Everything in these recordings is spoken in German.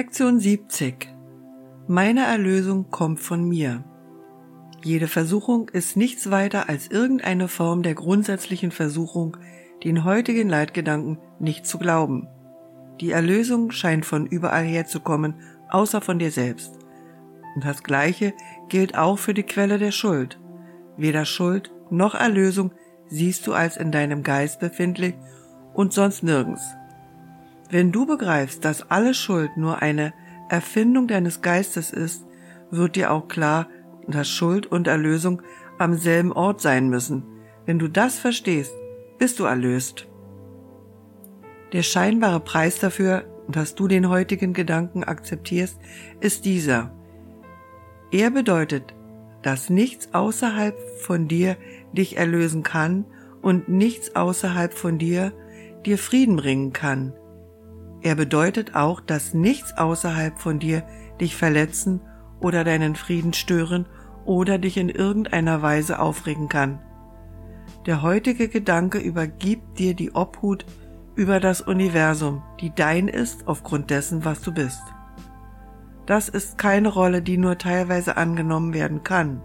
Lektion 70 Meine Erlösung kommt von mir. Jede Versuchung ist nichts weiter als irgendeine Form der grundsätzlichen Versuchung, den heutigen Leitgedanken nicht zu glauben. Die Erlösung scheint von überall her zu kommen, außer von dir selbst. Und das Gleiche gilt auch für die Quelle der Schuld. Weder Schuld noch Erlösung siehst du als in deinem Geist befindlich und sonst nirgends. Wenn du begreifst, dass alle Schuld nur eine Erfindung deines Geistes ist, wird dir auch klar, dass Schuld und Erlösung am selben Ort sein müssen. Wenn du das verstehst, bist du erlöst. Der scheinbare Preis dafür, dass du den heutigen Gedanken akzeptierst, ist dieser. Er bedeutet, dass nichts außerhalb von dir dich erlösen kann und nichts außerhalb von dir dir Frieden bringen kann. Er bedeutet auch, dass nichts außerhalb von dir dich verletzen oder deinen Frieden stören oder dich in irgendeiner Weise aufregen kann. Der heutige Gedanke übergibt dir die Obhut über das Universum, die dein ist aufgrund dessen, was du bist. Das ist keine Rolle, die nur teilweise angenommen werden kann.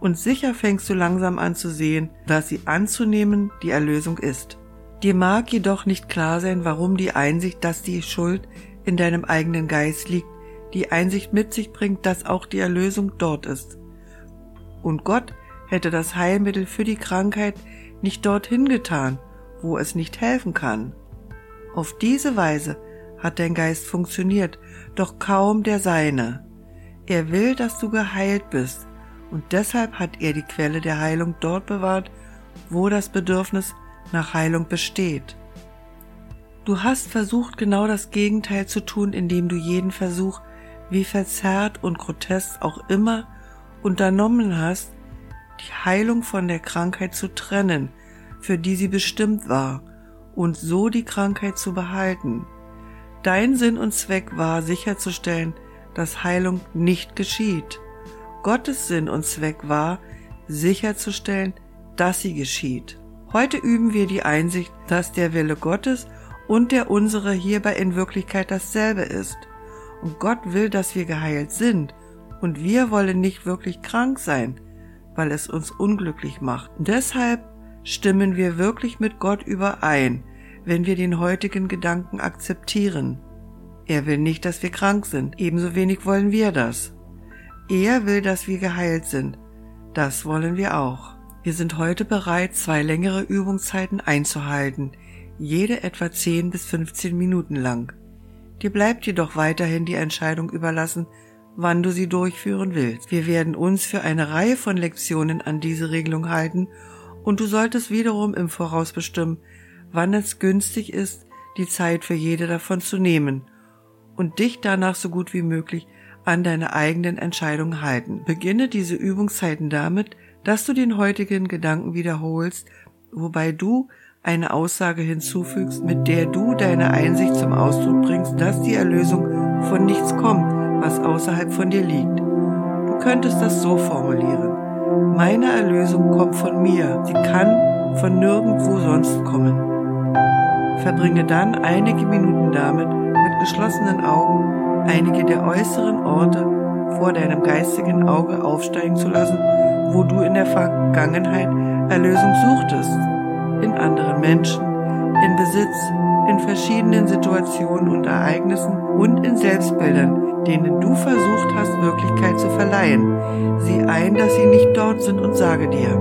Und sicher fängst du langsam an zu sehen, dass sie anzunehmen die Erlösung ist. Dir mag jedoch nicht klar sein, warum die Einsicht, dass die Schuld in deinem eigenen Geist liegt, die Einsicht mit sich bringt, dass auch die Erlösung dort ist. Und Gott hätte das Heilmittel für die Krankheit nicht dorthin getan, wo es nicht helfen kann. Auf diese Weise hat dein Geist funktioniert, doch kaum der seine. Er will, dass du geheilt bist, und deshalb hat er die Quelle der Heilung dort bewahrt, wo das Bedürfnis nach Heilung besteht. Du hast versucht, genau das Gegenteil zu tun, indem du jeden Versuch, wie verzerrt und grotesk auch immer, unternommen hast, die Heilung von der Krankheit zu trennen, für die sie bestimmt war, und so die Krankheit zu behalten. Dein Sinn und Zweck war sicherzustellen, dass Heilung nicht geschieht. Gottes Sinn und Zweck war sicherzustellen, dass sie geschieht. Heute üben wir die Einsicht, dass der Wille Gottes und der unsere hierbei in Wirklichkeit dasselbe ist. Und Gott will, dass wir geheilt sind, und wir wollen nicht wirklich krank sein, weil es uns unglücklich macht. Deshalb stimmen wir wirklich mit Gott überein, wenn wir den heutigen Gedanken akzeptieren. Er will nicht, dass wir krank sind, ebenso wenig wollen wir das. Er will, dass wir geheilt sind. Das wollen wir auch. Wir sind heute bereit, zwei längere Übungszeiten einzuhalten, jede etwa 10 bis 15 Minuten lang. Dir bleibt jedoch weiterhin die Entscheidung überlassen, wann du sie durchführen willst. Wir werden uns für eine Reihe von Lektionen an diese Regelung halten und du solltest wiederum im Voraus bestimmen, wann es günstig ist, die Zeit für jede davon zu nehmen und dich danach so gut wie möglich an deine eigenen Entscheidungen halten. Beginne diese Übungszeiten damit, dass du den heutigen Gedanken wiederholst, wobei du eine Aussage hinzufügst, mit der du deine Einsicht zum Ausdruck bringst, dass die Erlösung von nichts kommt, was außerhalb von dir liegt. Du könntest das so formulieren. Meine Erlösung kommt von mir. Sie kann von nirgendwo sonst kommen. Verbringe dann einige Minuten damit, mit geschlossenen Augen einige der äußeren Orte vor deinem geistigen Auge aufsteigen zu lassen, wo du in der Vergangenheit Erlösung suchtest, in anderen Menschen, in Besitz, in verschiedenen Situationen und Ereignissen und in Selbstbildern, denen du versucht hast, Wirklichkeit zu verleihen. Sieh ein, dass sie nicht dort sind und sage dir,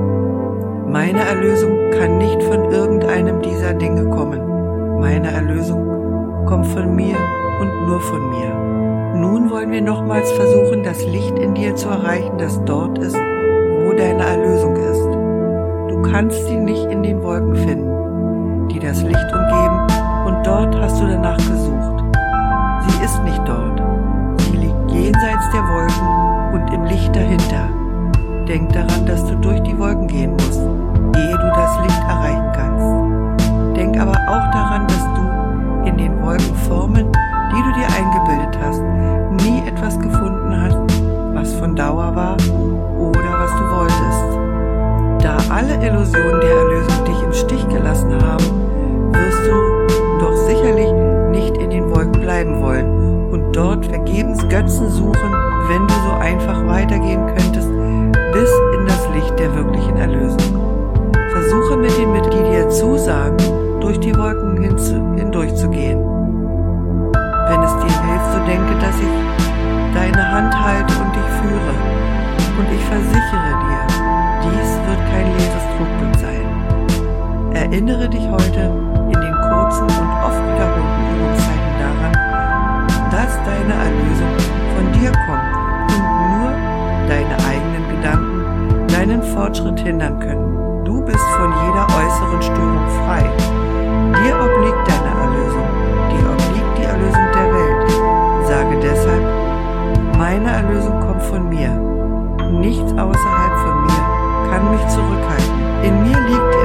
meine Erlösung kann nicht von irgendeinem dieser Dinge kommen. Meine Erlösung kommt von mir und nur von mir. Nun wollen wir nochmals versuchen, das Licht in dir zu erreichen, das dort ist, wo deine Erlösung ist. Du kannst sie nicht in den Wolken finden, die das Licht umgeben, und dort hast du danach gesucht. Sie ist nicht dort. Sie liegt jenseits der Wolken und im Licht dahinter. Denk daran, dass du durch die Wolken gehen Dauer war was du wolltest. Da alle Illusionen der Erlösung dich im Stich gelassen haben, wirst du doch sicherlich nicht in den Wolken bleiben wollen und dort vergebens Götzen suchen, wenn du so einfach weitergehen könntest, bis in das Licht der wirklichen Erlösung. Versuche mit den dir zusagen, durch die Wolken hindurchzugehen. Hand halte und dich führe. Und ich versichere dir, dies wird kein leeres Trugbild sein. Erinnere dich heute in den kurzen und oft wiederholten Übungszeiten daran, dass deine Erlösung von dir kommt und nur deine eigenen Gedanken deinen Fortschritt hindern können. Du bist von jeder äußeren Störung frei. Dir obliegt deine Meine Erlösung kommt von mir. Nichts außerhalb von mir kann mich zurückhalten. In mir liegt